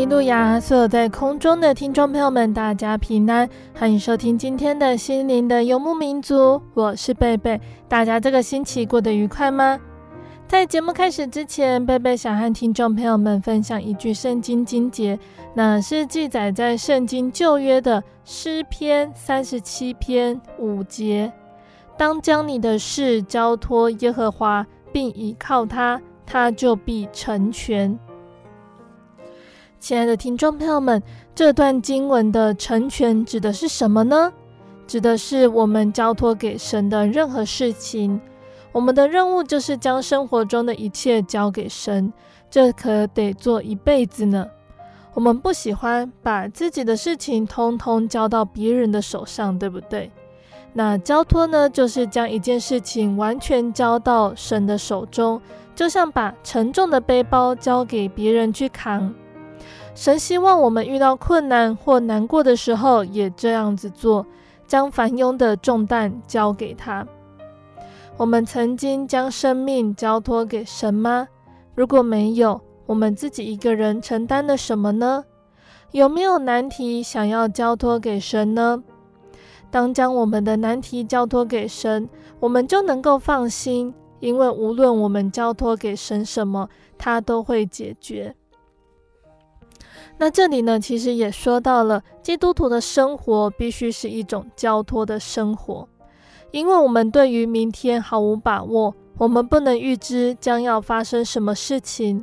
利路亚！所有在空中的听众朋友们，大家平安，欢迎收听今天的心灵的游牧民族。我是贝贝，大家这个星期过得愉快吗？在节目开始之前，贝贝想和听众朋友们分享一句圣经经节，那是记载在圣经旧约的诗篇三十七篇五节：当将你的事交托耶和华，并倚靠他，他就必成全。亲爱的听众朋友们，这段经文的成全指的是什么呢？指的是我们交托给神的任何事情。我们的任务就是将生活中的一切交给神，这可得做一辈子呢。我们不喜欢把自己的事情通通交到别人的手上，对不对？那交托呢，就是将一件事情完全交到神的手中，就像把沉重的背包交给别人去扛。神希望我们遇到困难或难过的时候，也这样子做，将烦忧的重担交给他。我们曾经将生命交托给神吗？如果没有，我们自己一个人承担了什么呢？有没有难题想要交托给神呢？当将我们的难题交托给神，我们就能够放心，因为无论我们交托给神什么，他都会解决。那这里呢，其实也说到了，基督徒的生活必须是一种交托的生活，因为我们对于明天毫无把握，我们不能预知将要发生什么事情。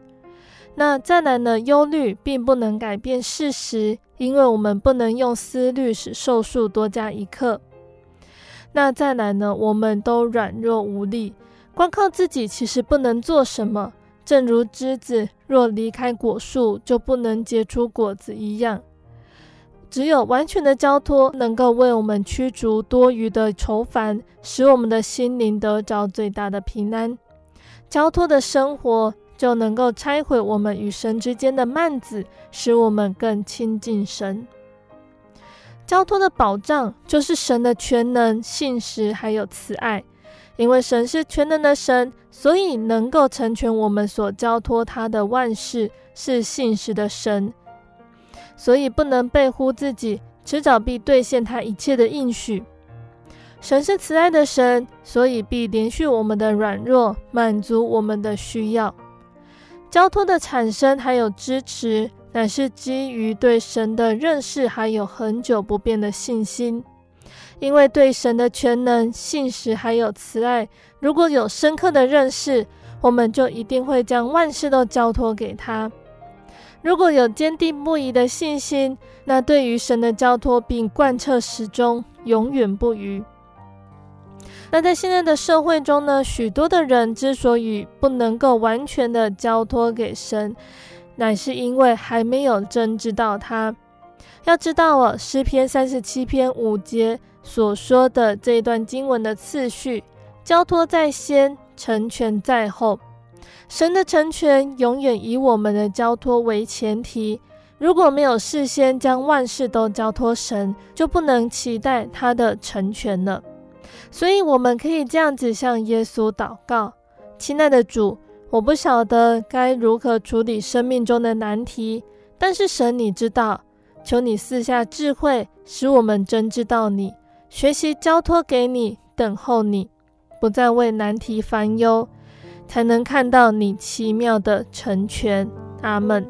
那再来呢，忧虑并不能改变事实，因为我们不能用思虑使寿数多加一刻。那再来呢，我们都软弱无力，光靠自己其实不能做什么。正如枝子若离开果树，就不能结出果子一样。只有完全的交托，能够为我们驱逐多余的愁烦，使我们的心灵得着最大的平安。交托的生活，就能够拆毁我们与神之间的幔子，使我们更亲近神。交托的保障，就是神的全能、信实还有慈爱。因为神是全能的神，所以能够成全我们所交托他的万事，是信实的神，所以不能背乎自己，迟早必兑现他一切的应许。神是慈爱的神，所以必怜恤我们的软弱，满足我们的需要。交托的产生还有支持，乃是基于对神的认识，还有恒久不变的信心。因为对神的全能、信实还有慈爱，如果有深刻的认识，我们就一定会将万事都交托给他。如果有坚定不移的信心，那对于神的交托并贯彻始终，永远不渝。那在现在的社会中呢，许多的人之所以不能够完全的交托给神，乃是因为还没有真知道他。要知道哦，诗篇三十七篇五节。所说的这一段经文的次序，交托在先，成全在后。神的成全永远以我们的交托为前提。如果没有事先将万事都交托神，就不能期待他的成全了。所以，我们可以这样子向耶稣祷告：亲爱的主，我不晓得该如何处理生命中的难题，但是神你知道，求你赐下智慧，使我们真知道你，学习交托给你，等候你，不再为难题烦忧，才能看到你奇妙的成全。阿门。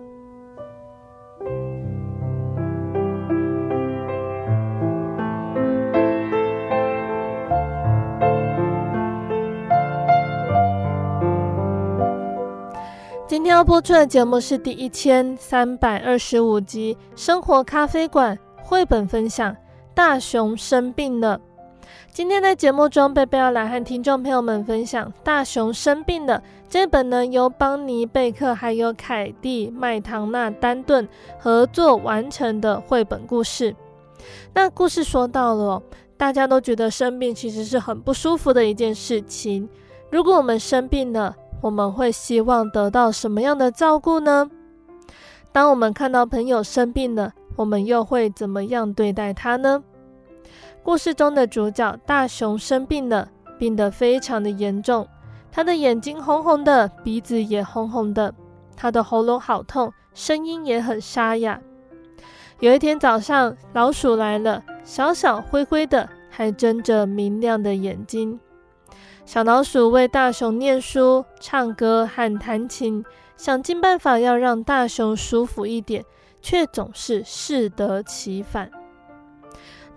今天要播出的节目是第一千三百二十五集《生活咖啡馆》绘本分享。大熊生病了。今天在节目中，贝贝要来和听众朋友们分享《大熊生病了》这本呢，由邦尼贝克还有凯蒂麦唐纳丹顿合作完成的绘本故事。那故事说到了，大家都觉得生病其实是很不舒服的一件事情。如果我们生病了，我们会希望得到什么样的照顾呢？当我们看到朋友生病了，我们又会怎么样对待他呢？故事中的主角大熊生病了，病得非常的严重，他的眼睛红红的，鼻子也红红的，他的喉咙好痛，声音也很沙哑。有一天早上，老鼠来了，小小灰灰的，还睁着明亮的眼睛。小老鼠为大熊念书、唱歌和弹琴，想尽办法要让大熊舒服一点，却总是适得其反。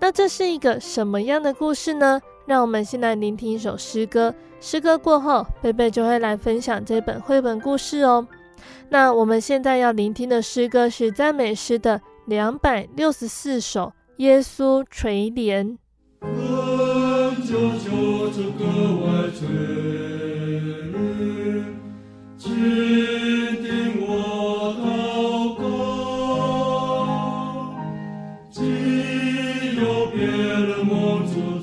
那这是一个什么样的故事呢？让我们先来聆听一首诗歌。诗歌过后，贝贝就会来分享这本绘本故事哦。那我们现在要聆听的诗歌是赞美诗的两百六十四首《耶稣垂怜》。求求这个外垂怜，有别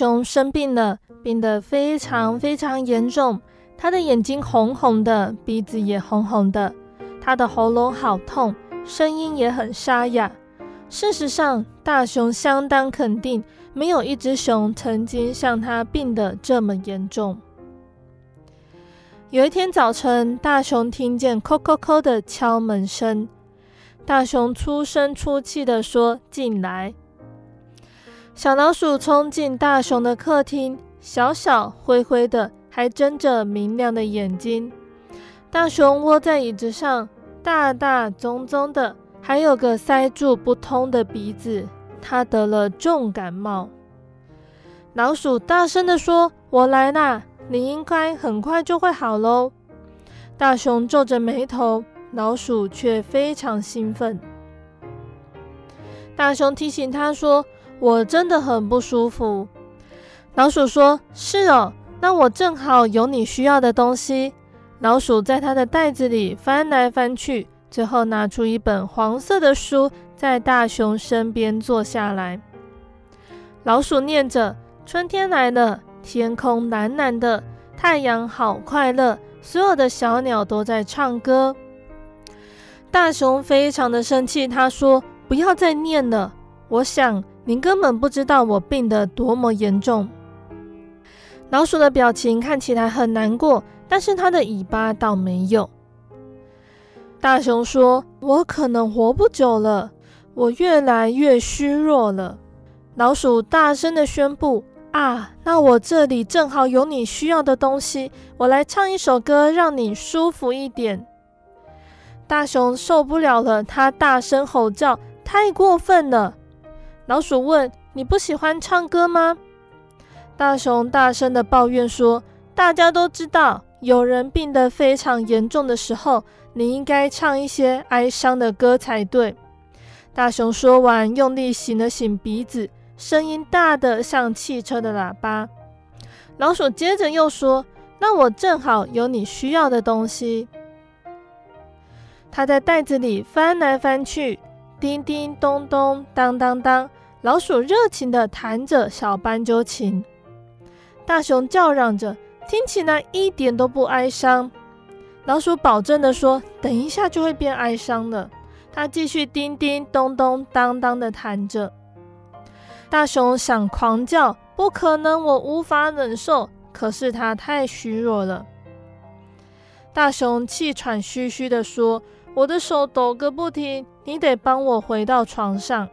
熊生病了，病得非常非常严重。他的眼睛红红的，鼻子也红红的，他的喉咙好痛，声音也很沙哑。事实上，大熊相当肯定，没有一只熊曾经像他病得这么严重。有一天早晨，大熊听见“叩叩叩”的敲门声，大熊粗声粗气地说：“进来。”小老鼠冲进大熊的客厅，小小灰灰的。还睁着明亮的眼睛，大熊窝在椅子上，大大棕棕的，还有个塞住不通的鼻子。它得了重感冒。老鼠大声地说：“我来啦，你应该很快就会好喽。”大熊皱着眉头，老鼠却非常兴奋。大熊提醒他说：“我真的很不舒服。”老鼠说：“是哦。”那我正好有你需要的东西。老鼠在它的袋子里翻来翻去，最后拿出一本黄色的书，在大熊身边坐下来。老鼠念着：“春天来了，天空蓝蓝的，太阳好快乐，所有的小鸟都在唱歌。”大熊非常的生气，他说：“不要再念了，我想您根本不知道我病得多么严重。”老鼠的表情看起来很难过，但是它的尾巴倒没有。大熊说：“我可能活不久了，我越来越虚弱了。”老鼠大声地宣布：“啊，那我这里正好有你需要的东西，我来唱一首歌，让你舒服一点。”大熊受不了了，他大声吼叫：“太过分了！”老鼠问：“你不喜欢唱歌吗？”大熊大声地抱怨说：“大家都知道，有人病得非常严重的时候，你应该唱一些哀伤的歌才对。”大熊说完，用力擤了擤鼻子，声音大得像汽车的喇叭。老鼠接着又说：“那我正好有你需要的东西。”他在袋子里翻来翻去，叮叮咚咚，当当当，老鼠热情地弹着小斑鸠琴。大熊叫嚷着，听起来一点都不哀伤。老鼠保证地说：“等一下就会变哀伤了。”他继续叮叮咚咚当当地弹着。大熊想狂叫：“不可能，我无法忍受。”可是他太虚弱了。大熊气喘吁吁地说：“我的手抖个不停，你得帮我回到床上。”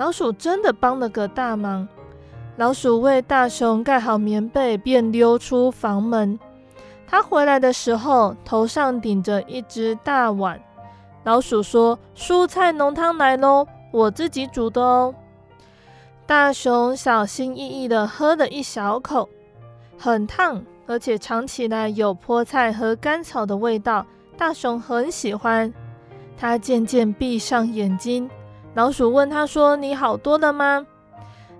老鼠真的帮了个大忙。老鼠为大熊盖好棉被，便溜出房门。他回来的时候，头上顶着一只大碗。老鼠说：“蔬菜浓汤来喽，我自己煮的哦。”大熊小心翼翼地喝了一小口，很烫，而且尝起来有菠菜和甘草的味道。大熊很喜欢。他渐渐闭上眼睛。老鼠问他说：“你好多了吗？”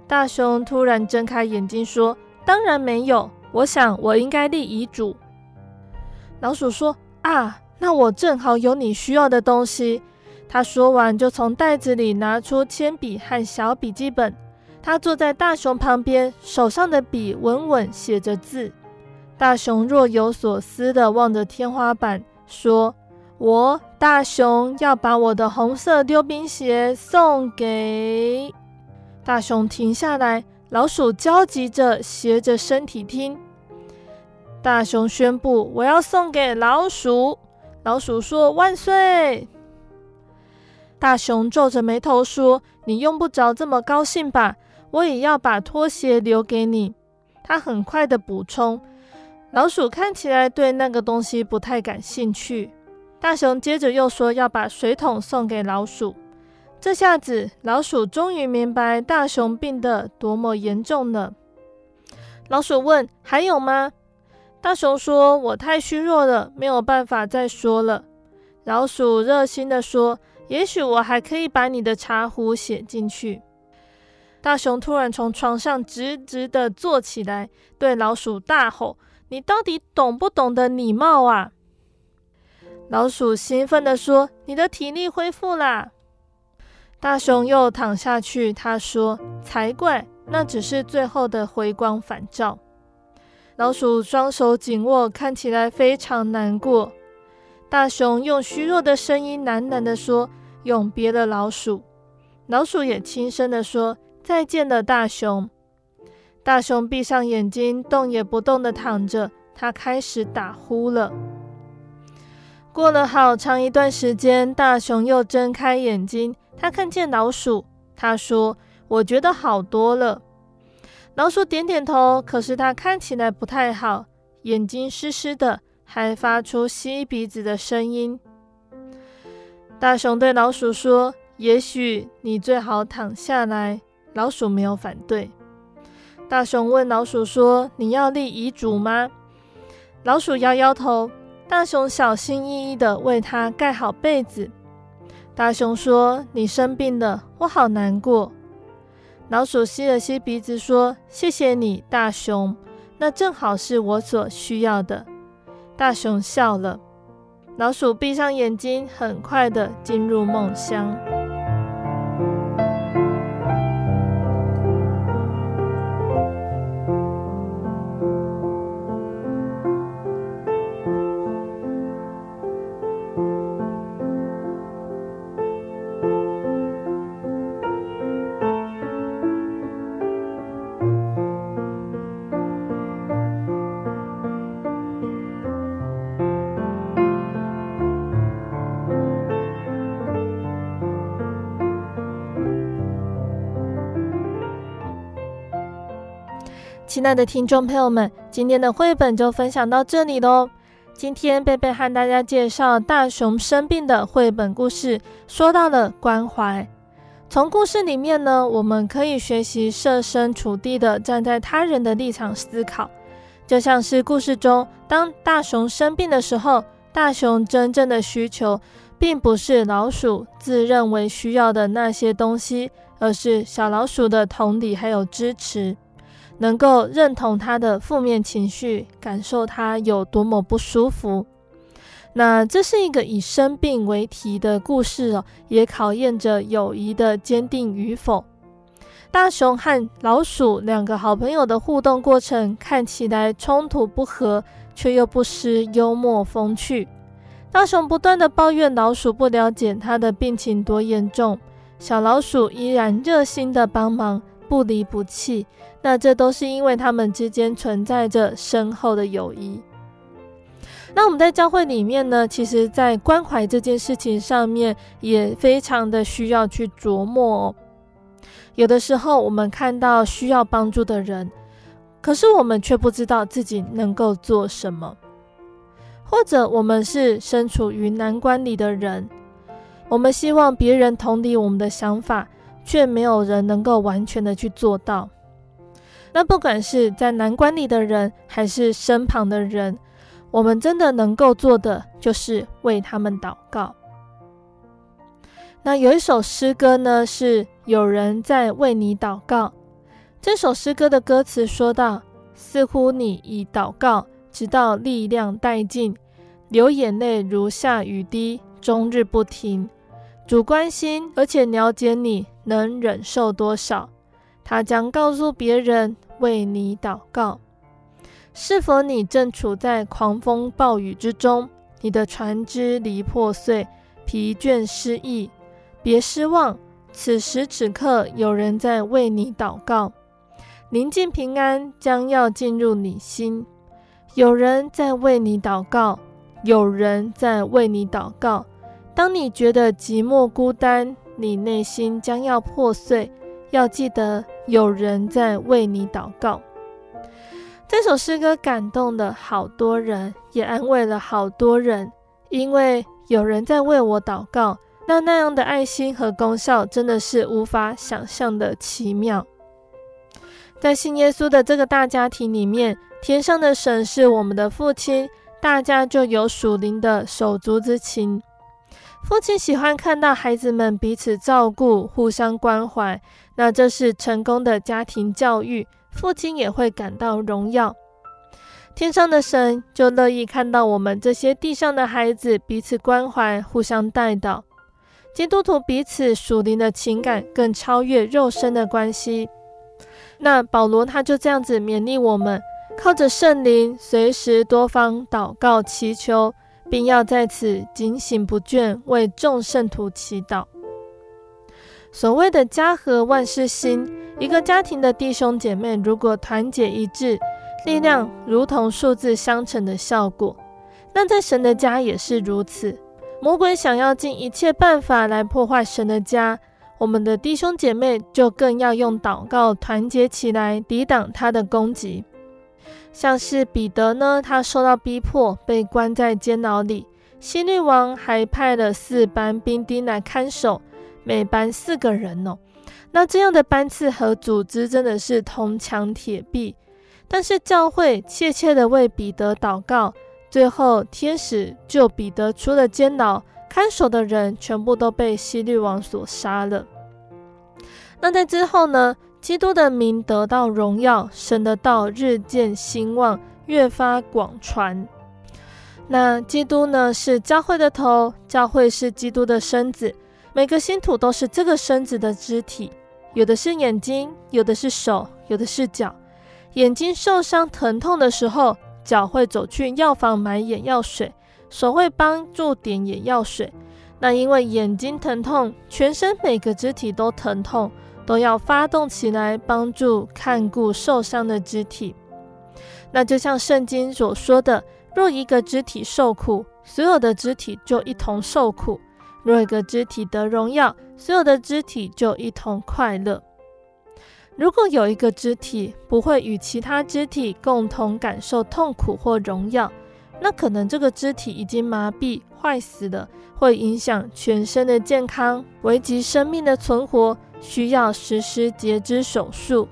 大熊突然睁开眼睛说：“当然没有，我想我应该立遗嘱。”老鼠说：“啊，那我正好有你需要的东西。”他说完，就从袋子里拿出铅笔和小笔记本。他坐在大熊旁边，手上的笔稳稳写着字。大熊若有所思地望着天花板，说：“我大熊要把我的红色溜冰鞋送给……”大熊停下来，老鼠焦急着斜着身体听。大熊宣布：“我要送给老鼠。”老鼠说：“万岁！”大熊皱着眉头说：“你用不着这么高兴吧？我也要把拖鞋留给你。”他很快的补充：“老鼠看起来对那个东西不太感兴趣。”大熊接着又说：“要把水桶送给老鼠。”这下子，老鼠终于明白大熊病得多么严重了。老鼠问：“还有吗？”大熊说：“我太虚弱了，没有办法再说了。”老鼠热心地说：“也许我还可以把你的茶壶写进去。”大熊突然从床上直直地坐起来，对老鼠大吼：“你到底懂不懂得礼貌啊？”老鼠兴奋地说：“你的体力恢复啦！”大熊又躺下去，他说：“才怪！那只是最后的回光返照。老鼠双手紧握，看起来非常难过。大熊用虚弱的声音喃喃地说：“永别了，老鼠。”老鼠也轻声地说：“再见了，大熊。”大熊闭上眼睛，动也不动地躺着。他开始打呼了。过了好长一段时间，大熊又睁开眼睛，他看见老鼠。他说：“我觉得好多了。”老鼠点点头，可是它看起来不太好，眼睛湿湿的。还发出吸鼻子的声音。大熊对老鼠说：“也许你最好躺下来。”老鼠没有反对。大熊问老鼠说：“你要立遗嘱吗？”老鼠摇摇头。大熊小心翼翼地为它盖好被子。大熊说：“你生病了，我好难过。”老鼠吸了吸鼻子说：“谢谢你，大熊，那正好是我所需要的。”大熊笑了，老鼠闭上眼睛，很快的进入梦乡。亲爱的听众朋友们，今天的绘本就分享到这里喽。今天贝贝和大家介绍大熊生病的绘本故事，说到了关怀。从故事里面呢，我们可以学习设身处地的站在他人的立场思考。就像是故事中，当大熊生病的时候，大熊真正的需求，并不是老鼠自认为需要的那些东西，而是小老鼠的同理还有支持。能够认同他的负面情绪，感受他有多么不舒服。那这是一个以生病为题的故事哦，也考验着友谊的坚定与否。大熊和老鼠两个好朋友的互动过程看起来冲突不和，却又不失幽默风趣。大熊不断地抱怨老鼠不了解他的病情多严重，小老鼠依然热心地帮忙。不离不弃，那这都是因为他们之间存在着深厚的友谊。那我们在教会里面呢，其实，在关怀这件事情上面，也非常的需要去琢磨哦。有的时候，我们看到需要帮助的人，可是我们却不知道自己能够做什么，或者我们是身处于难关里的人，我们希望别人同理我们的想法。却没有人能够完全的去做到。那不管是在难关里的人，还是身旁的人，我们真的能够做的，就是为他们祷告。那有一首诗歌呢，是有人在为你祷告。这首诗歌的歌词说道：似乎你已祷告，直到力量殆尽，流眼泪如下雨滴，终日不停。主关心而且了解你能忍受多少，他将告诉别人为你祷告。是否你正处在狂风暴雨之中？你的船只离破碎，疲倦失意。别失望，此时此刻有人在为你祷告。宁静平安将要进入你心，有人在为你祷告，有人在为你祷告。当你觉得寂寞孤单，你内心将要破碎，要记得有人在为你祷告。这首诗歌感动了好多人，也安慰了好多人，因为有人在为我祷告。那那样的爱心和功效，真的是无法想象的奇妙。在信耶稣的这个大家庭里面，天上的神是我们的父亲，大家就有属灵的手足之情。父亲喜欢看到孩子们彼此照顾、互相关怀，那这是成功的家庭教育。父亲也会感到荣耀。天上的神就乐意看到我们这些地上的孩子彼此关怀、互相带导。基督徒彼此属灵的情感更超越肉身的关系。那保罗他就这样子勉励我们，靠着圣灵，随时多方祷告祈求，并要在此警醒不倦，为众圣徒祈祷。所谓的家和万事兴，一个家庭的弟兄姐妹如果团结一致，力量如同数字相乘的效果。那在神的家也是如此。魔鬼想要尽一切办法来破坏神的家，我们的弟兄姐妹就更要用祷告团结起来，抵挡他的攻击。像是彼得呢，他受到逼迫，被关在监牢里，希律王还派了四班兵丁来看守。每班四个人哦，那这样的班次和组织真的是铜墙铁壁。但是教会切切的为彼得祷告，最后天使救彼得出了监牢，看守的人全部都被希律王所杀了。那在之后呢，基督的名得到荣耀，神的道日渐兴旺，越发广传。那基督呢，是教会的头，教会是基督的身子。每个信徒都是这个身子的肢体，有的是眼睛，有的是手，有的是脚。眼睛受伤疼痛的时候，脚会走去药房买眼药水，手会帮助点眼药水。那因为眼睛疼痛，全身每个肢体都疼痛，都要发动起来帮助看顾受伤的肢体。那就像圣经所说的：若一个肢体受苦，所有的肢体就一同受苦。若一个肢体得荣耀，所有的肢体就一同快乐。如果有一个肢体不会与其他肢体共同感受痛苦或荣耀，那可能这个肢体已经麻痹、坏死了，会影响全身的健康，危及生命的存活，需要实施截肢手术。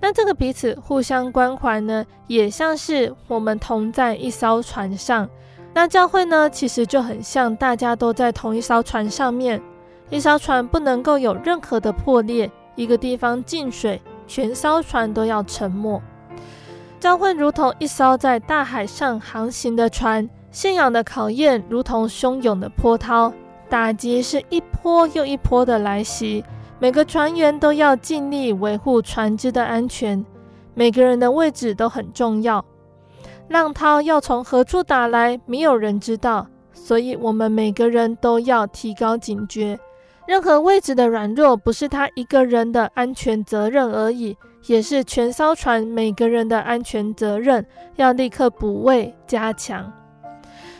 那这个彼此互相关怀呢，也像是我们同在一艘船上。那教会呢，其实就很像大家都在同一艘船上面，一艘船不能够有任何的破裂，一个地方进水，全艘船都要沉没。教会如同一艘在大海上航行的船，信仰的考验如同汹涌的波涛，打击是一波又一波的来袭，每个船员都要尽力维护船只的安全，每个人的位置都很重要。浪涛要从何处打来，没有人知道，所以我们每个人都要提高警觉。任何位置的软弱，不是他一个人的安全责任而已，也是全艘船每个人的安全责任，要立刻补位加强。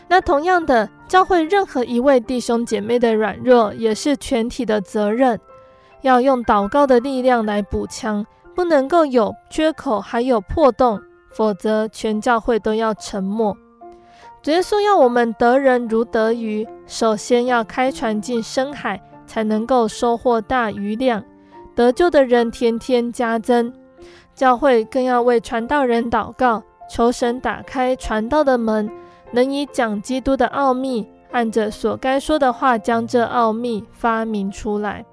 那同样的，教会任何一位弟兄姐妹的软弱，也是全体的责任，要用祷告的力量来补强，不能够有缺口，还有破洞。否则，全教会都要沉默。主耶稣要我们得人如得鱼，首先要开船进深海，才能够收获大鱼量，得救的人天天加增。教会更要为传道人祷告，求神打开传道的门，能以讲基督的奥秘，按着所该说的话，将这奥秘发明出来。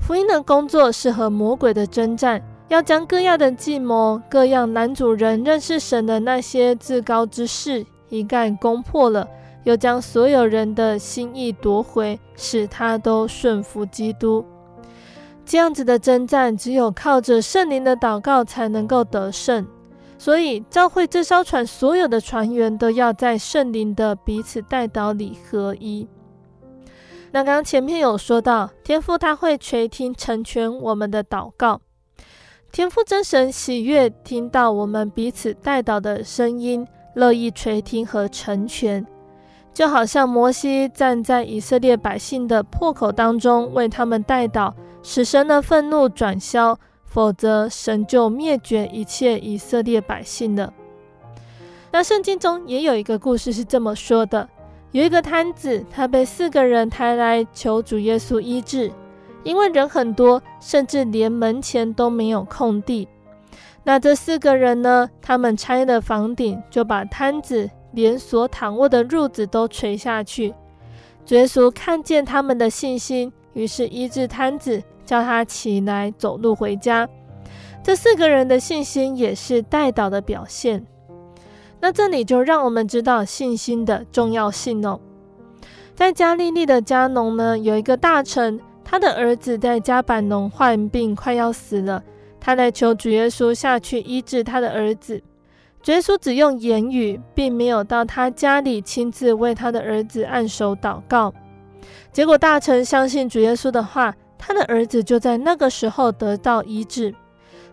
福音的工作是和魔鬼的征战。要将各样的计谋、各样男主人认识神的那些自高之事一概攻破了，又将所有人的心意夺回，使他都顺服基督。这样子的征战，只有靠着圣灵的祷告才能够得胜。所以，教会这艘船所有的船员都要在圣灵的彼此代祷里合一。那刚刚前面有说到，天父他会垂听成全我们的祷告。天父真神喜悦听到我们彼此代祷的声音，乐意垂听和成全，就好像摩西站在以色列百姓的破口当中，为他们代祷，使神的愤怒转消，否则神就灭绝一切以色列百姓了。那圣经中也有一个故事是这么说的：有一个瘫子，他被四个人抬来求主耶稣医治。因为人很多，甚至连门前都没有空地。那这四个人呢？他们拆了房顶，就把摊子连所躺卧的褥子都垂下去。耶稣看见他们的信心，于是医治摊子，叫他起来走路回家。这四个人的信心也是代祷的表现。那这里就让我们知道信心的重要性哦。在加利利的加农呢，有一个大臣。他的儿子在加板农患病，快要死了。他来求主耶稣下去医治他的儿子。主耶稣只用言语，并没有到他家里亲自为他的儿子按手祷告。结果大臣相信主耶稣的话，他的儿子就在那个时候得到医治。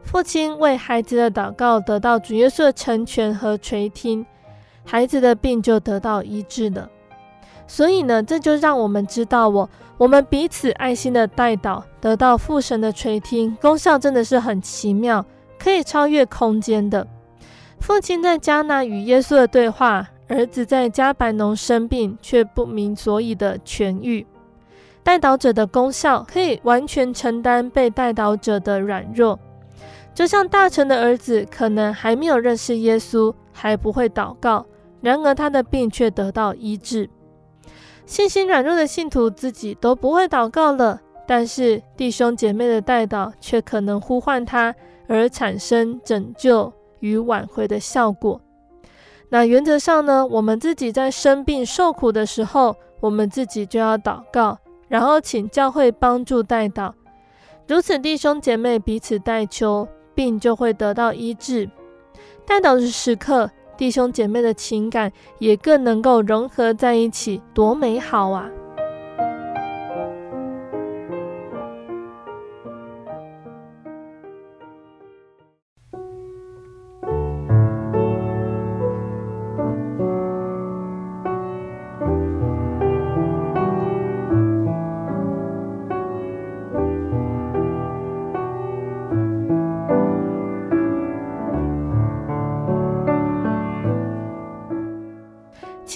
父亲为孩子的祷告得到主耶稣的成全和垂听，孩子的病就得到医治了。所以呢，这就让我们知道我，我们彼此爱心的代祷，得到父神的垂听，功效真的是很奇妙，可以超越空间的。父亲在迦拿与耶稣的对话，儿子在迦百农生病却不明所以的痊愈。代祷者的功效可以完全承担被代祷者的软弱，就像大臣的儿子可能还没有认识耶稣，还不会祷告，然而他的病却得到医治。信心软弱的信徒自己都不会祷告了，但是弟兄姐妹的代祷却可能呼唤他，而产生拯救与挽回的效果。那原则上呢，我们自己在生病受苦的时候，我们自己就要祷告，然后请教会帮助代祷，如此弟兄姐妹彼此代求，病就会得到医治。代祷的时刻。弟兄姐妹的情感也更能够融合在一起，多美好啊！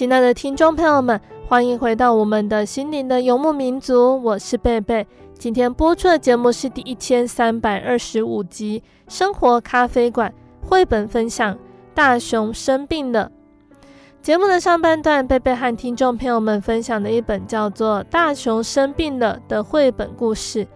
亲爱的听众朋友们，欢迎回到我们的心灵的游牧民族，我是贝贝。今天播出的节目是第一千三百二十五集《生活咖啡馆》绘本分享《大熊生病了》。节目的上半段，贝贝和听众朋友们分享的一本叫做《大熊生病了》的绘本故事，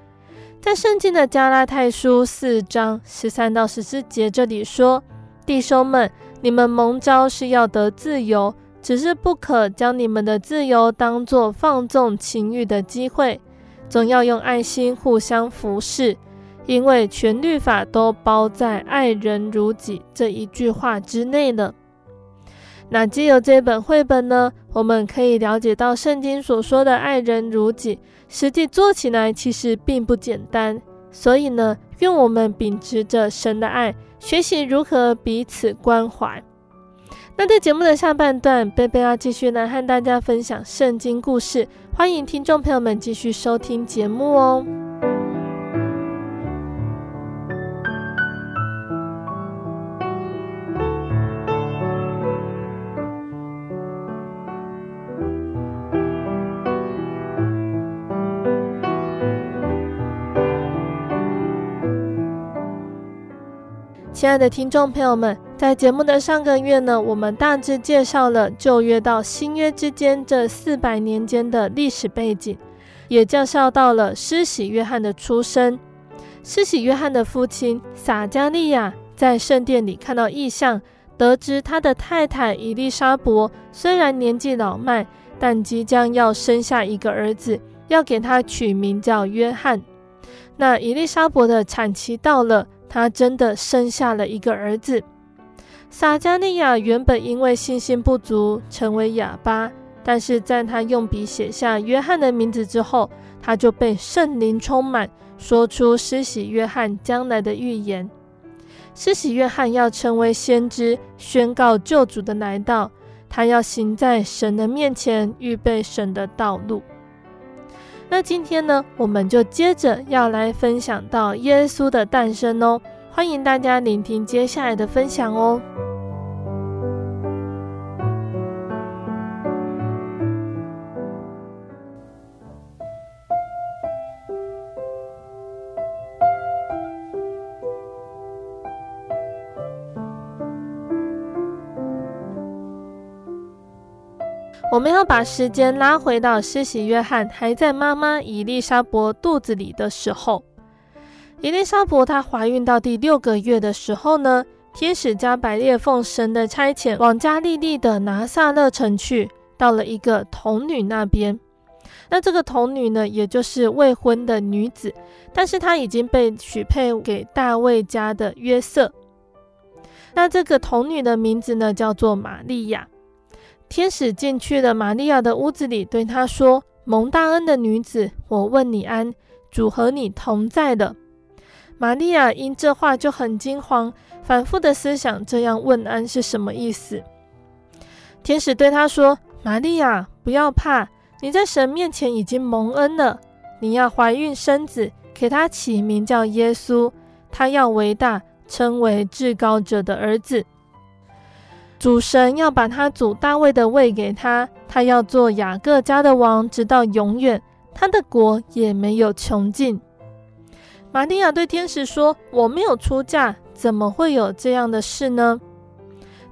在圣经的加拉太书四章十三到十四节这里说：“弟兄们，你们蒙召是要得自由。”只是不可将你们的自由当作放纵情欲的机会，总要用爱心互相服侍，因为全律法都包在“爱人如己”这一句话之内了。那借由这本绘本呢，我们可以了解到圣经所说的“爱人如己”，实际做起来其实并不简单。所以呢，愿我们秉持着神的爱，学习如何彼此关怀。那在节目的下半段，贝贝要继续来和大家分享圣经故事，欢迎听众朋友们继续收听节目哦。亲爱的听众朋友们。在节目的上个月呢，我们大致介绍了旧约到新约之间这四百年间的历史背景，也介绍到了施洗约翰的出生。施洗约翰的父亲撒迦利亚在圣殿里看到异象，得知他的太太伊利莎伯虽然年纪老迈，但即将要生下一个儿子，要给他取名叫约翰。那伊利莎伯的产期到了，他真的生下了一个儿子。撒迦利亚原本因为信心不足成为哑巴，但是在他用笔写下约翰的名字之后，他就被圣灵充满，说出施洗约翰将来的预言。施洗约翰要成为先知，宣告救主的来到，他要行在神的面前，预备神的道路。那今天呢，我们就接着要来分享到耶稣的诞生哦。欢迎大家聆听接下来的分享哦。我们要把时间拉回到施洗约翰还在妈妈以利沙伯肚子里的时候。以利沙伯她怀孕到第六个月的时候呢，天使加百列奉神的差遣往加利利的拿撒勒城去，到了一个童女那边。那这个童女呢，也就是未婚的女子，但是她已经被许配给大卫家的约瑟。那这个童女的名字呢，叫做玛利亚。天使进去了玛利亚的屋子里，对她说：“蒙大恩的女子，我问你安，主和你同在的。”玛利亚因这话就很惊慌，反复的思想这样问安是什么意思。天使对她说：“玛利亚，不要怕，你在神面前已经蒙恩了。你要怀孕生子，给他起名叫耶稣，他要为大。”称为至高者的儿子，主神要把他祖大卫的位给他，他要做雅各家的王，直到永远，他的国也没有穷尽。玛利亚对天使说：“我没有出嫁，怎么会有这样的事呢？”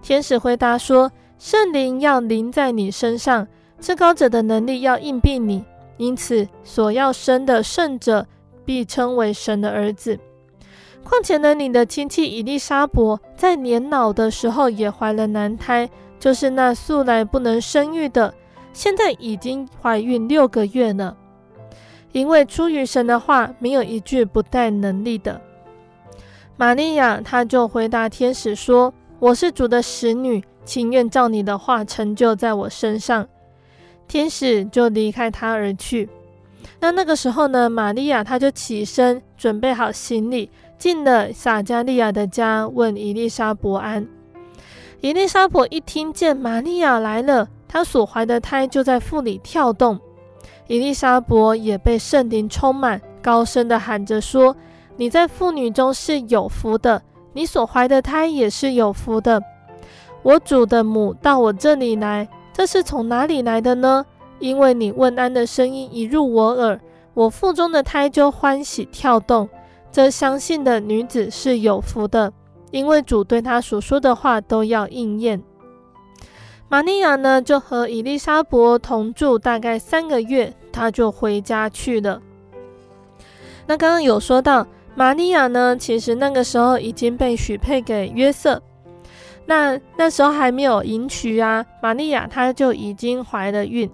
天使回答说：“圣灵要临在你身上，至高者的能力要应庇你，因此所要生的圣者必称为神的儿子。”况且呢，你的亲戚以利沙伯在年老的时候也怀了男胎，就是那素来不能生育的，现在已经怀孕六个月了。因为出于神的话，没有一句不带能力的。玛利亚，她就回答天使说：“我是主的使女，情愿照你的话成就在我身上。”天使就离开她而去。那那个时候呢，玛利亚她就起身，准备好行李。进了撒迦利亚的家，问以利沙伯安。以利沙伯一听见玛利亚来了，她所怀的胎就在腹里跳动。伊丽莎伯也被圣灵充满，高声地喊着说：“你在妇女中是有福的，你所怀的胎也是有福的。我主的母到我这里来，这是从哪里来的呢？因为你问安的声音一入我耳，我腹中的胎就欢喜跳动。”这相信的女子是有福的，因为主对她所说的话都要应验。玛利亚呢，就和伊丽莎伯同住大概三个月，她就回家去了。那刚刚有说到，玛利亚呢，其实那个时候已经被许配给约瑟，那那时候还没有迎娶啊，玛利亚她就已经怀了孕。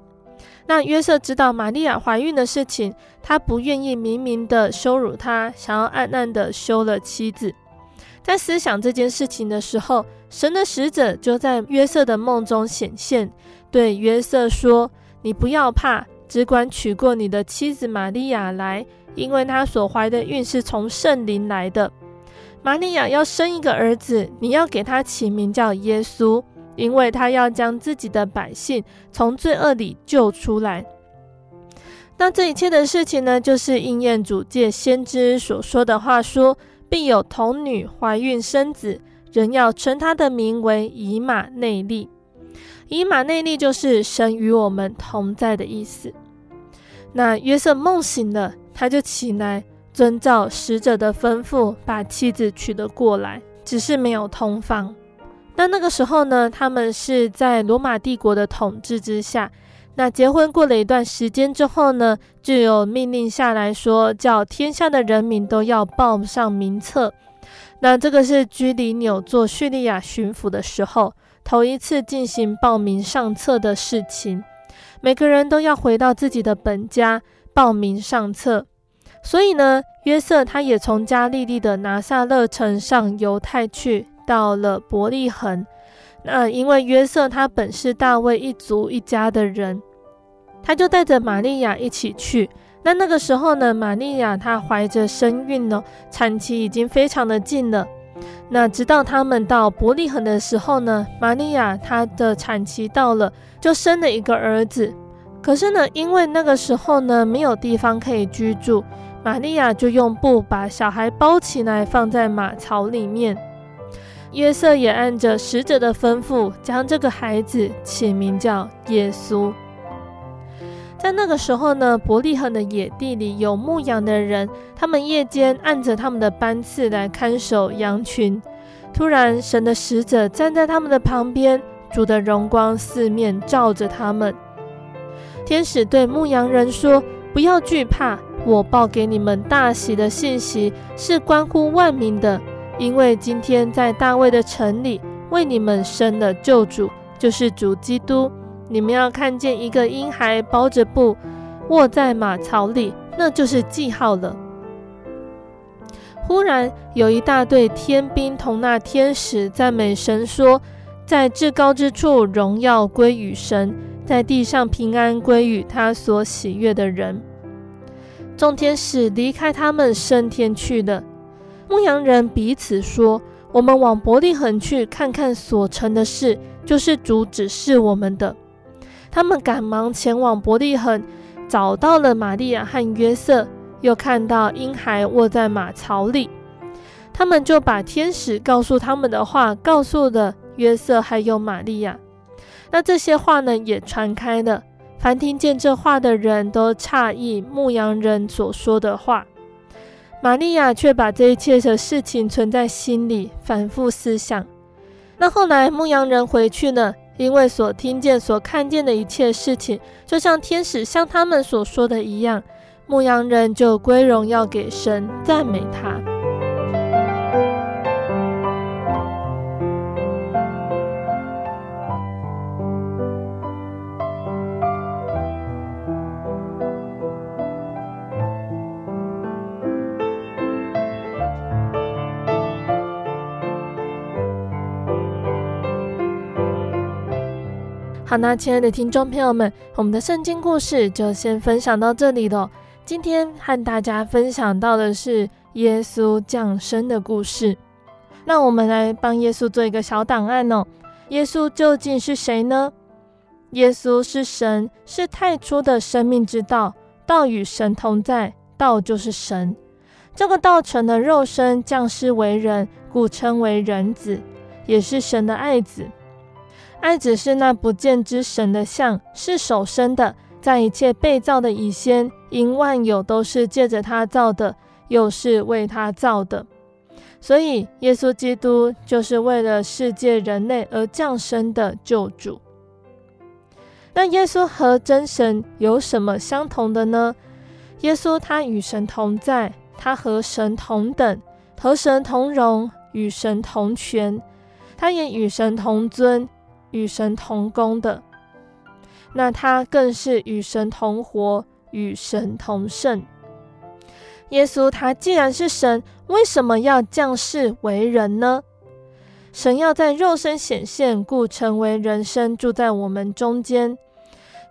那约瑟知道玛利亚怀孕的事情，他不愿意明明的羞辱她，想要暗暗的休了妻子。在思想这件事情的时候，神的使者就在约瑟的梦中显现，对约瑟说：“你不要怕，只管娶过你的妻子玛利亚来，因为她所怀的孕是从圣灵来的。玛利亚要生一个儿子，你要给他起名叫耶稣。”因为他要将自己的百姓从罪恶里救出来。那这一切的事情呢，就是应验主借先知所说的话说：“必有童女怀孕生子，人要称他的名为以马内利。”以马内利就是神与我们同在的意思。那约瑟梦醒了，他就起来，遵照使者的吩咐，把妻子娶了过来，只是没有同房。那那个时候呢，他们是在罗马帝国的统治之下。那结婚过了一段时间之后呢，就有命令下来说，叫天下的人民都要报上名册。那这个是居里纽做叙利亚巡抚的时候，头一次进行报名上册的事情。每个人都要回到自己的本家报名上册。所以呢，约瑟他也从加利利的拿撒勒城上犹太去。到了伯利恒，那因为约瑟他本是大卫一族一家的人，他就带着玛利亚一起去。那那个时候呢，玛利亚她怀着身孕了，产期已经非常的近了。那直到他们到伯利恒的时候呢，玛利亚她的产期到了，就生了一个儿子。可是呢，因为那个时候呢，没有地方可以居住，玛利亚就用布把小孩包起来，放在马槽里面。约瑟也按着使者的吩咐，将这个孩子起名叫耶稣。在那个时候呢，伯利恒的野地里有牧羊的人，他们夜间按着他们的班次来看守羊群。突然，神的使者站在他们的旁边，主的荣光四面照着他们。天使对牧羊人说：“不要惧怕，我报给你们大喜的信息，是关乎万民的。”因为今天在大卫的城里为你们生的救主，就是主基督。你们要看见一个婴孩包着布，卧在马槽里，那就是记号了。忽然有一大队天兵同那天使赞美神说：“在至高之处荣耀归于神，在地上平安归于他所喜悦的人。”众天使离开他们升天去了。牧羊人彼此说：“我们往伯利恒去，看看所成的事，就是主指示我们的。”他们赶忙前往伯利恒，找到了玛利亚和约瑟。又看到婴孩卧在马槽里，他们就把天使告诉他们的话告诉了约瑟还有玛利亚。那这些话呢，也传开了，凡听见这话的人都诧异牧羊人所说的话。玛利亚却把这一切的事情存在心里，反复思想。那后来牧羊人回去了，因为所听见、所看见的一切事情，就像天使向他们所说的一样。牧羊人就归荣耀给神，赞美他。好，那亲爱的听众朋友们，我们的圣经故事就先分享到这里了。今天和大家分享到的是耶稣降生的故事。那我们来帮耶稣做一个小档案哦。耶稣究竟是谁呢？耶稣是神，是太初的生命之道，道与神同在，道就是神。这个道成了肉身，降世为人，故称为人子，也是神的爱子。爱只是那不见之神的像，是手生的。在一切被造的以先，因万有都是借着他造的，又是为他造的。所以，耶稣基督就是为了世界人类而降生的救主。那耶稣和真神有什么相同的呢？耶稣他与神同在，他和神同等，和神同荣，与神同权，他也与神同尊，与神同工的。那他更是与神同活，与神同圣。耶稣他既然是神，为什么要降世为人呢？神要在肉身显现，故成为人身，住在我们中间。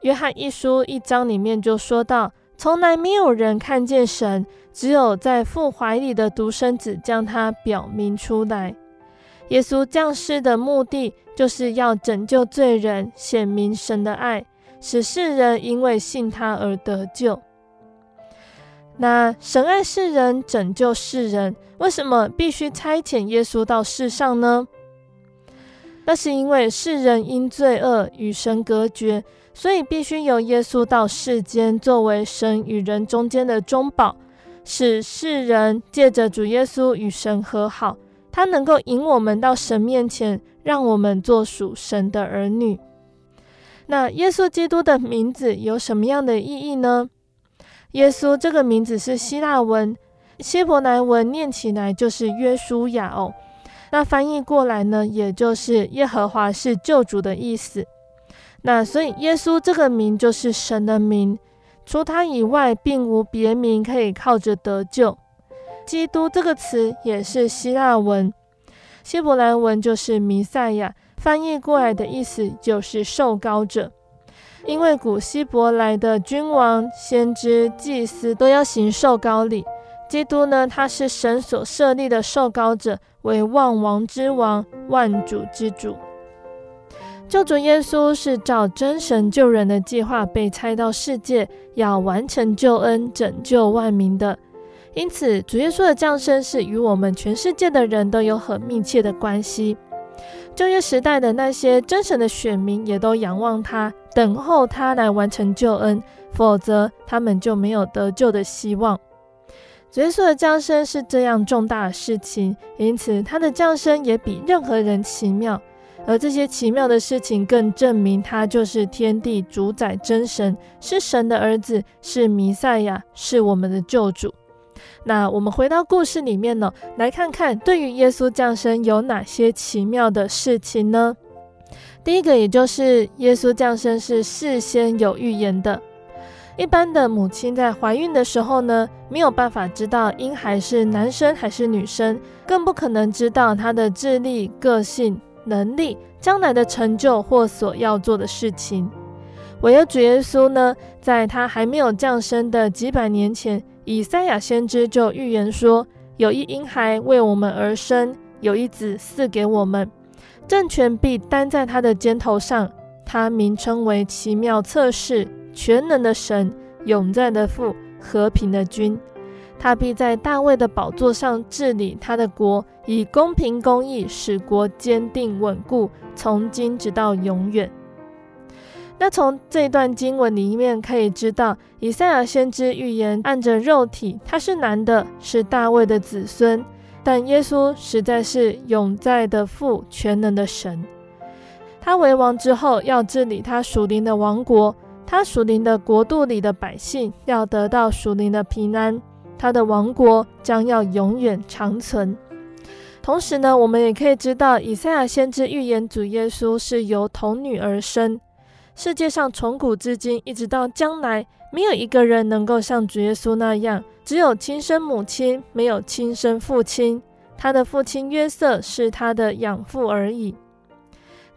约翰一书一章里面就说到：从来没有人看见神，只有在父怀里的独生子将他表明出来。耶稣降世的目的，就是要拯救罪人，显明神的爱。使世人因为信他而得救。那神爱世人，拯救世人，为什么必须差遣耶稣到世上呢？那是因为世人因罪恶与神隔绝，所以必须由耶稣到世间，作为神与人中间的中保，使世人借着主耶稣与神和好。他能够引我们到神面前，让我们做属神的儿女。那耶稣基督的名字有什么样的意义呢？耶稣这个名字是希腊文，希伯来文念起来就是约书亚哦。那翻译过来呢，也就是耶和华是救主的意思。那所以耶稣这个名就是神的名，除他以外，并无别名可以靠着得救。基督这个词也是希腊文，希伯来文就是弥赛亚。翻译过来的意思就是受膏者，因为古希伯来的君王、先知、祭司都要行受膏礼。基督呢，他是神所设立的受膏者，为万王之王、万主之主。救主耶稣是照真神救人的计划被差到世界，要完成救恩、拯救万民的。因此，主耶稣的降生是与我们全世界的人都有很密切的关系。旧约时代的那些真神的选民也都仰望他，等候他来完成救恩，否则他们就没有得救的希望。主耶稣的降生是这样重大的事情，因此他的降生也比任何人奇妙。而这些奇妙的事情更证明他就是天地主宰真神，是神的儿子，是弥赛亚，是我们的救主。那我们回到故事里面呢，来看看对于耶稣降生有哪些奇妙的事情呢？第一个，也就是耶稣降生是事先有预言的。一般的母亲在怀孕的时候呢，没有办法知道婴孩是男生还是女生，更不可能知道他的智力、个性、能力、将来的成就或所要做的事情。唯有主耶稣呢，在他还没有降生的几百年前，以赛亚先知就预言说，有一婴孩为我们而生，有一子赐给我们，政权必担在他的肩头上，他名称为奇妙策士。全能的神，永在的父，和平的君，他必在大卫的宝座上治理他的国，以公平公义使国坚定稳固，从今直到永远。那从这一段经文里面可以知道，以赛亚先知预言按着肉体，他是男的，是大卫的子孙，但耶稣实在是永在的父，全能的神。他为王之后，要治理他属灵的王国。他属灵的国度里的百姓要得到属灵的平安，他的王国将要永远长存。同时呢，我们也可以知道，以赛亚先知预言主耶稣是由童女而生。世界上从古至今一直到将来，没有一个人能够像主耶稣那样，只有亲生母亲，没有亲生父亲。他的父亲约瑟是他的养父而已。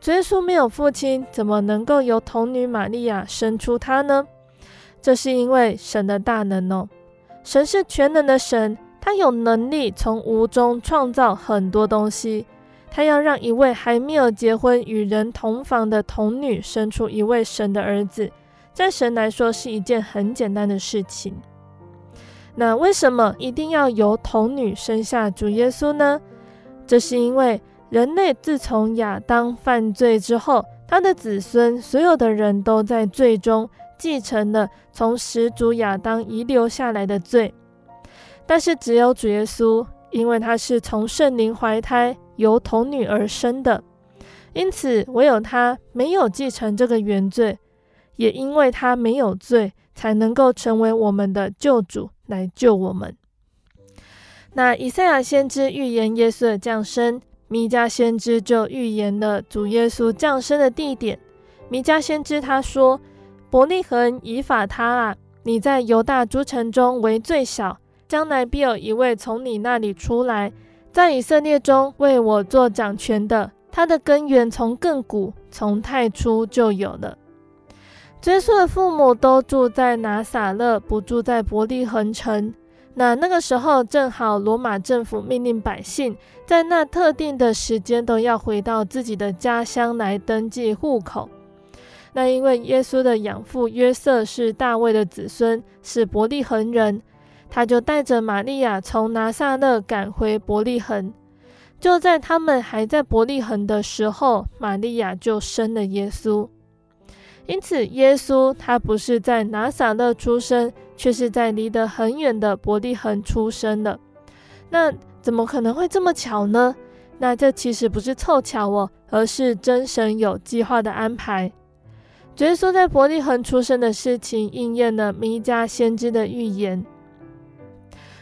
主耶稣没有父亲，怎么能够由童女玛利亚生出他呢？这是因为神的大能哦。神是全能的神，他有能力从无中创造很多东西。他要让一位还没有结婚、与人同房的童女生出一位神的儿子，在神来说是一件很简单的事情。那为什么一定要由童女生下主耶稣呢？这是因为。人类自从亚当犯罪之后，他的子孙所有的人都在罪中继承了从始祖亚当遗留下来的罪。但是只有主耶稣，因为他是从圣灵怀胎由童女而生的，因此唯有他没有继承这个原罪，也因为他没有罪，才能够成为我们的救主来救我们。那以赛亚先知预言耶稣的降生。弥迦先知就预言了主耶稣降生的地点。弥迦先知他说：“伯利恒以法他啊，你在犹大诸城中为最小，将来必有一位从你那里出来，在以色列中为我做掌权的。他的根源从亘古，从太初就有了。”耶稣的父母都住在拿撒勒，不住在伯利恒城。那那个时候正好罗马政府命令百姓在那特定的时间都要回到自己的家乡来登记户口。那因为耶稣的养父约瑟是大卫的子孙，是伯利恒人，他就带着玛利亚从拿撒勒赶回伯利恒。就在他们还在伯利恒的时候，玛利亚就生了耶稣。因此，耶稣他不是在拿撒勒出生，却是在离得很远的伯利恒出生的。那怎么可能会这么巧呢？那这其实不是凑巧哦，而是真神有计划的安排。耶稣在伯利恒出生的事情，应验了弥迦先知的预言。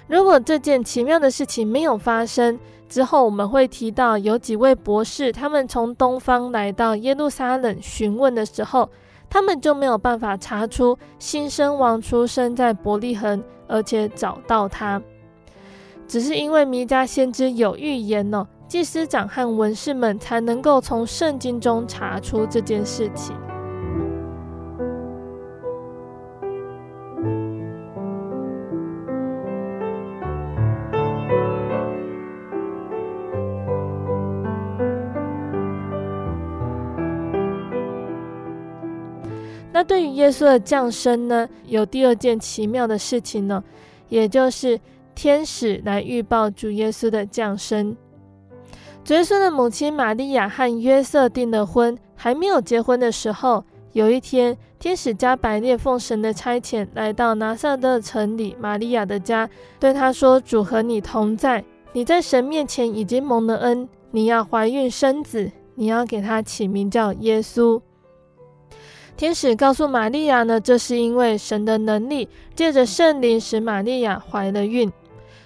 如果这件奇妙的事情没有发生，之后我们会提到有几位博士，他们从东方来到耶路撒冷询问的时候。他们就没有办法查出新生王出生在伯利恒，而且找到他，只是因为弥迦先知有预言哦，祭司长和文士们才能够从圣经中查出这件事情。对于耶稣的降生呢，有第二件奇妙的事情呢，也就是天使来预报主耶稣的降生。主耶稣的母亲玛利亚和约瑟订了婚，还没有结婚的时候，有一天，天使加百列奉神的差遣来到拿撒勒城里玛利亚的家，对她说：“主和你同在，你在神面前已经蒙了恩，你要怀孕生子，你要给他起名叫耶稣。”天使告诉玛利亚呢，这是因为神的能力借着圣灵使玛利亚怀了孕。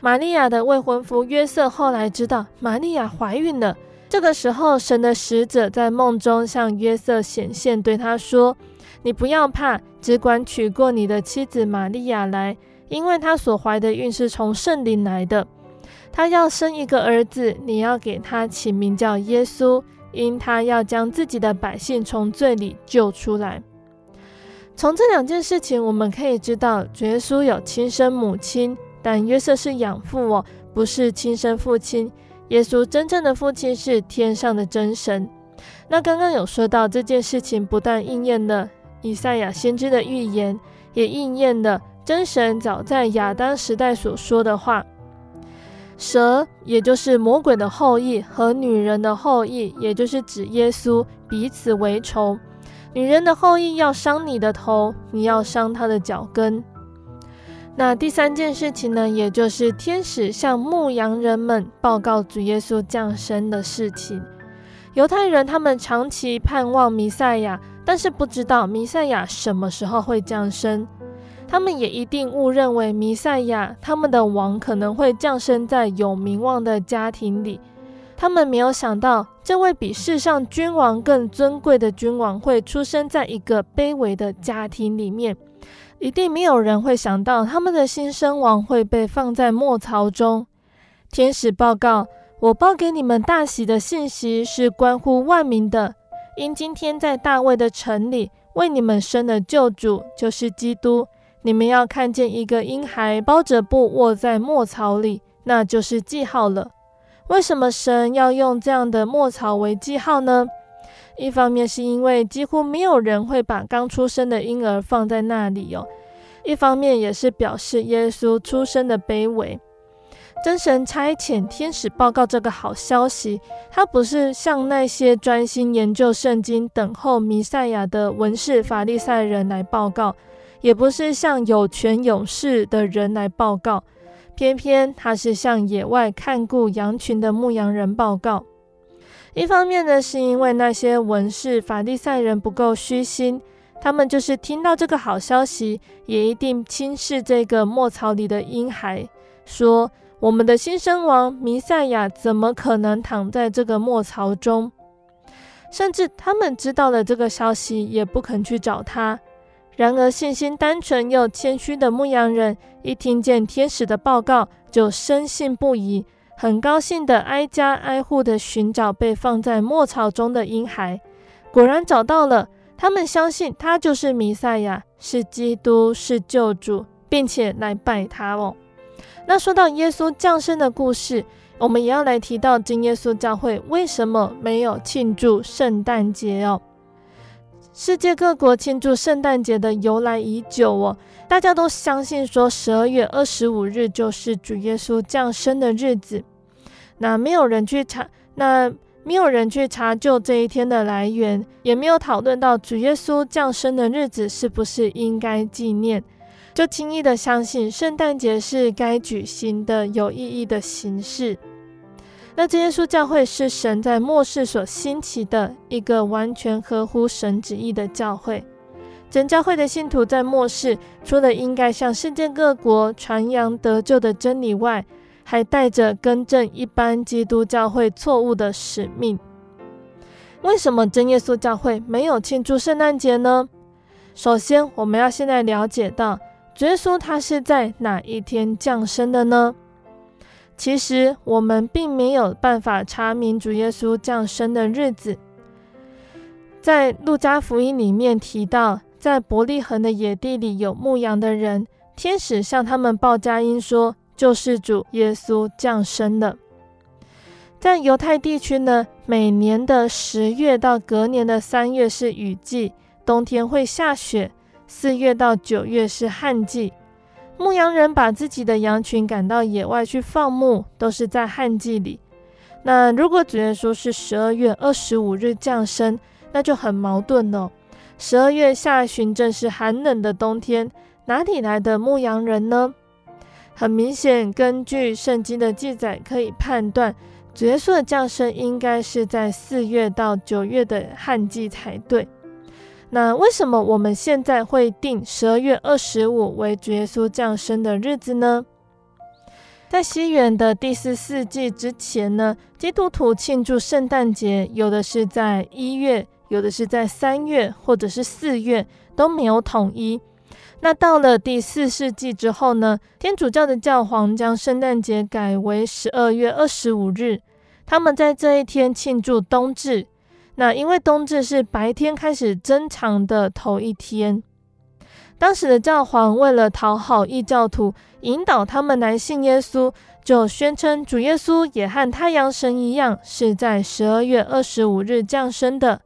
玛利亚的未婚夫约瑟后来知道玛利亚怀孕了，这个时候神的使者在梦中向约瑟显现，对他说：“你不要怕，只管娶过你的妻子玛利亚来，因为她所怀的孕是从圣灵来的。她要生一个儿子，你要给他起名叫耶稣，因他要将自己的百姓从罪里救出来。从这两件事情，我们可以知道，耶稣有亲生母亲，但约瑟是养父哦，不是亲生父亲。耶稣真正的父亲是天上的真神。那刚刚有说到这件事情，不但应验了以赛亚先知的预言，也应验了真神早在亚当时代所说的话。蛇，也就是魔鬼的后裔，和女人的后裔，也就是指耶稣，彼此为仇。女人的后裔要伤你的头，你要伤她的脚跟。那第三件事情呢，也就是天使向牧羊人们报告主耶稣降生的事情。犹太人他们长期盼望弥赛亚，但是不知道弥赛亚什么时候会降生。他们也一定误认为弥赛亚，他们的王可能会降生在有名望的家庭里。他们没有想到，这位比世上君王更尊贵的君王会出生在一个卑微的家庭里面。一定没有人会想到，他们的新生王会被放在末槽中。天使报告：“我报给你们大喜的信息，是关乎万民的，因今天在大卫的城里为你们生的救主，就是基督。”你们要看见一个婴孩包着布卧在末槽里，那就是记号了。为什么神要用这样的末槽为记号呢？一方面是因为几乎没有人会把刚出生的婴儿放在那里哦；一方面也是表示耶稣出生的卑微。真神差遣天使报告这个好消息，他不是向那些专心研究圣经、等候弥赛亚的文士法利赛人来报告。也不是向有权有势的人来报告，偏偏他是向野外看顾羊群的牧羊人报告。一方面呢，是因为那些文士法利赛人不够虚心，他们就是听到这个好消息，也一定轻视这个末槽里的婴孩，说我们的新生王弥赛亚怎么可能躺在这个末槽中？甚至他们知道了这个消息，也不肯去找他。然而，信心单纯又谦虚的牧羊人，一听见天使的报告，就深信不疑，很高兴地挨家挨户地寻找被放在牧草中的婴孩。果然找到了，他们相信他就是弥赛亚，是基督，是救主，并且来拜他哦。那说到耶稣降生的故事，我们也要来提到真耶稣教会为什么没有庆祝圣诞节哦。世界各国庆祝圣诞节的由来已久哦，大家都相信说十二月二十五日就是主耶稣降生的日子。那没有人去查，那没有人去查究这一天的来源，也没有讨论到主耶稣降生的日子是不是应该纪念，就轻易的相信圣诞节是该举行的有意义的形式。那真耶稣教会是神在末世所兴起的一个完全合乎神旨意的教会。真教会的信徒在末世，除了应该向世界各国传扬得救的真理外，还带着更正一般基督教会错误的使命。为什么真耶稣教会没有庆祝圣诞节呢？首先，我们要现在了解到，耶稣他是在哪一天降生的呢？其实我们并没有办法查明主耶稣降生的日子。在路加福音里面提到，在伯利恒的野地里有牧羊的人，天使向他们报佳音说，救世主耶稣降生了。在犹太地区呢，每年的十月到隔年的三月是雨季，冬天会下雪；四月到九月是旱季。牧羊人把自己的羊群赶到野外去放牧，都是在旱季里。那如果主耶稣是十二月二十五日降生，那就很矛盾了。十二月下旬正是寒冷的冬天，哪里来的牧羊人呢？很明显，根据圣经的记载，可以判断主耶稣的降生应该是在四月到九月的旱季才对。那为什么我们现在会定十二月二十五为主耶稣降生的日子呢？在西元的第四世纪之前呢，基督徒庆祝圣诞节，有的是在一月，有的是在三月或者是四月，都没有统一。那到了第四世纪之后呢，天主教的教皇将圣诞节改为十二月二十五日，他们在这一天庆祝冬至。那因为冬至是白天开始增长的头一天，当时的教皇为了讨好异教徒，引导他们来信耶稣，就宣称主耶稣也和太阳神一样，是在十二月二十五日降生的。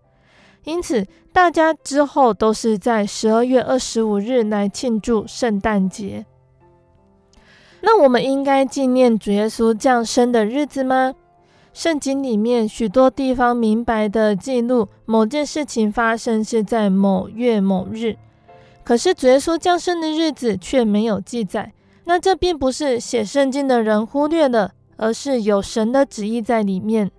因此，大家之后都是在十二月二十五日来庆祝圣诞节。那我们应该纪念主耶稣降生的日子吗？圣经里面许多地方明白的记录，某件事情发生是在某月某日，可是主耶稣降生的日子却没有记载。那这并不是写圣经的人忽略了，而是有神的旨意在里面。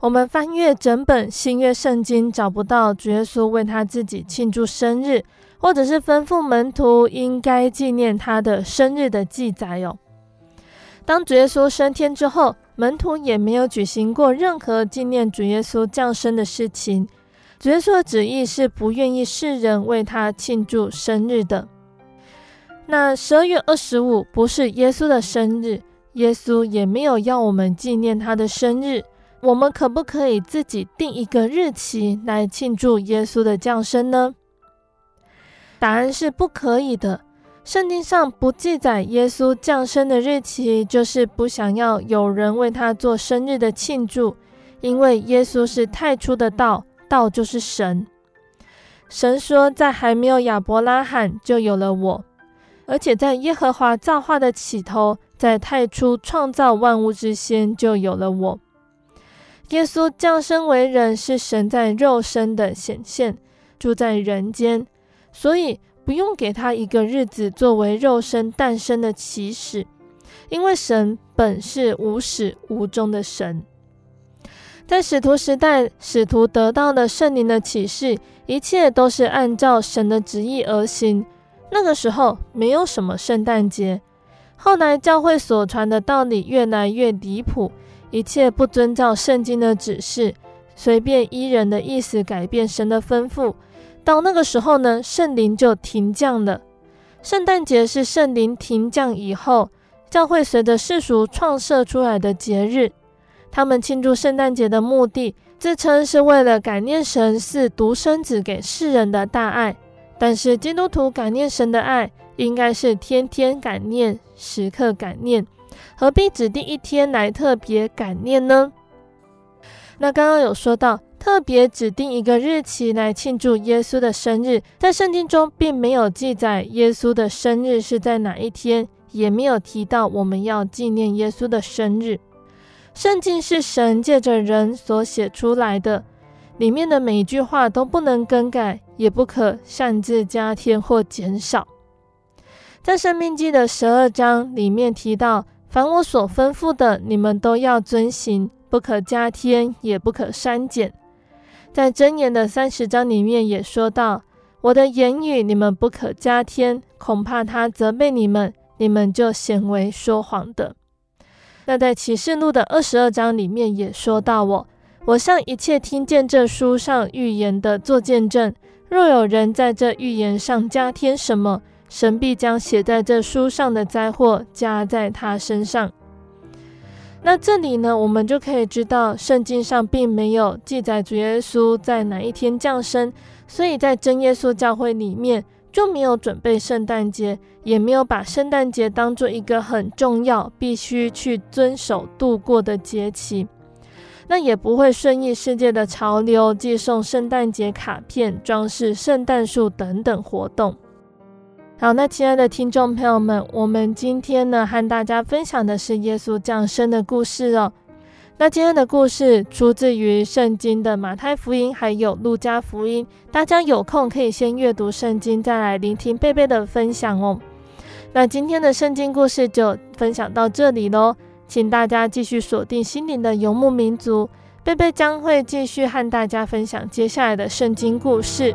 我们翻阅整本新约圣经，找不到主耶稣为他自己庆祝生日，或者是吩咐门徒应该纪念他的生日的记载哦。当主耶稣升天之后，门徒也没有举行过任何纪念主耶稣降生的事情。主耶稣的旨意是不愿意世人为他庆祝生日的。那十二月二十五不是耶稣的生日，耶稣也没有要我们纪念他的生日。我们可不可以自己定一个日期来庆祝耶稣的降生呢？答案是不可以的。圣经上不记载耶稣降生的日期，就是不想要有人为他做生日的庆祝，因为耶稣是太初的道，道就是神。神说，在还没有亚伯拉罕就有了我，而且在耶和华造化的起头，在太初创造万物之先就有了我。耶稣降生为人，是神在肉身的显现，住在人间，所以不用给他一个日子作为肉身诞生的起始，因为神本是无始无终的神。在使徒时代，使徒得到了圣灵的启示，一切都是按照神的旨意而行。那个时候没有什么圣诞节。后来教会所传的道理越来越离谱。一切不遵照圣经的指示，随便依人的意思改变神的吩咐。到那个时候呢，圣灵就停降了。圣诞节是圣灵停降以后，教会随着世俗创设出来的节日。他们庆祝圣诞节的目的，自称是为了感念神赐独生子给世人的大爱。但是基督徒感念神的爱，应该是天天感念，时刻感念。何必指定一天来特别感念呢？那刚刚有说到，特别指定一个日期来庆祝耶稣的生日，在圣经中并没有记载耶稣的生日是在哪一天，也没有提到我们要纪念耶稣的生日。圣经是神借着人所写出来的，里面的每一句话都不能更改，也不可擅自加添或减少。在《申命记》的十二章里面提到。凡我所吩咐的，你们都要遵行，不可加添，也不可删减。在箴言的三十章里面也说到：我的言语你们不可加添，恐怕他责备你们，你们就显为说谎的。那在启示录的二十二章里面也说到：我，我向一切听见这书上预言的做见证，若有人在这预言上加添什么，神必将写在这书上的灾祸加在他身上。那这里呢，我们就可以知道，圣经上并没有记载主耶稣在哪一天降生，所以在真耶稣教会里面就没有准备圣诞节，也没有把圣诞节当做一个很重要、必须去遵守度过的节期。那也不会顺应世界的潮流，寄送圣诞节卡片、装饰圣诞树等等活动。好，那亲爱的听众朋友们，我们今天呢，和大家分享的是耶稣降生的故事哦。那今天的故事出自于圣经的马太福音，还有路加福音。大家有空可以先阅读圣经，再来聆听贝贝的分享哦。那今天的圣经故事就分享到这里喽，请大家继续锁定心灵的游牧民族，贝贝将会继续和大家分享接下来的圣经故事。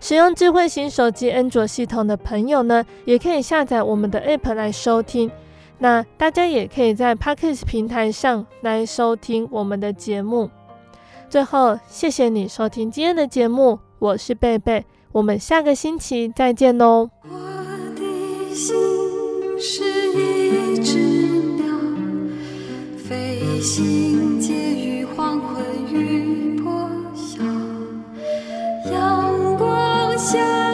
使用智慧型手机安卓系统的朋友呢，也可以下载我们的 App 来收听。那大家也可以在 Podcast 平台上来收听我们的节目。最后，谢谢你收听今天的节目，我是贝贝，我们下个星期再见喽。我的心是一只鸟，飞行下。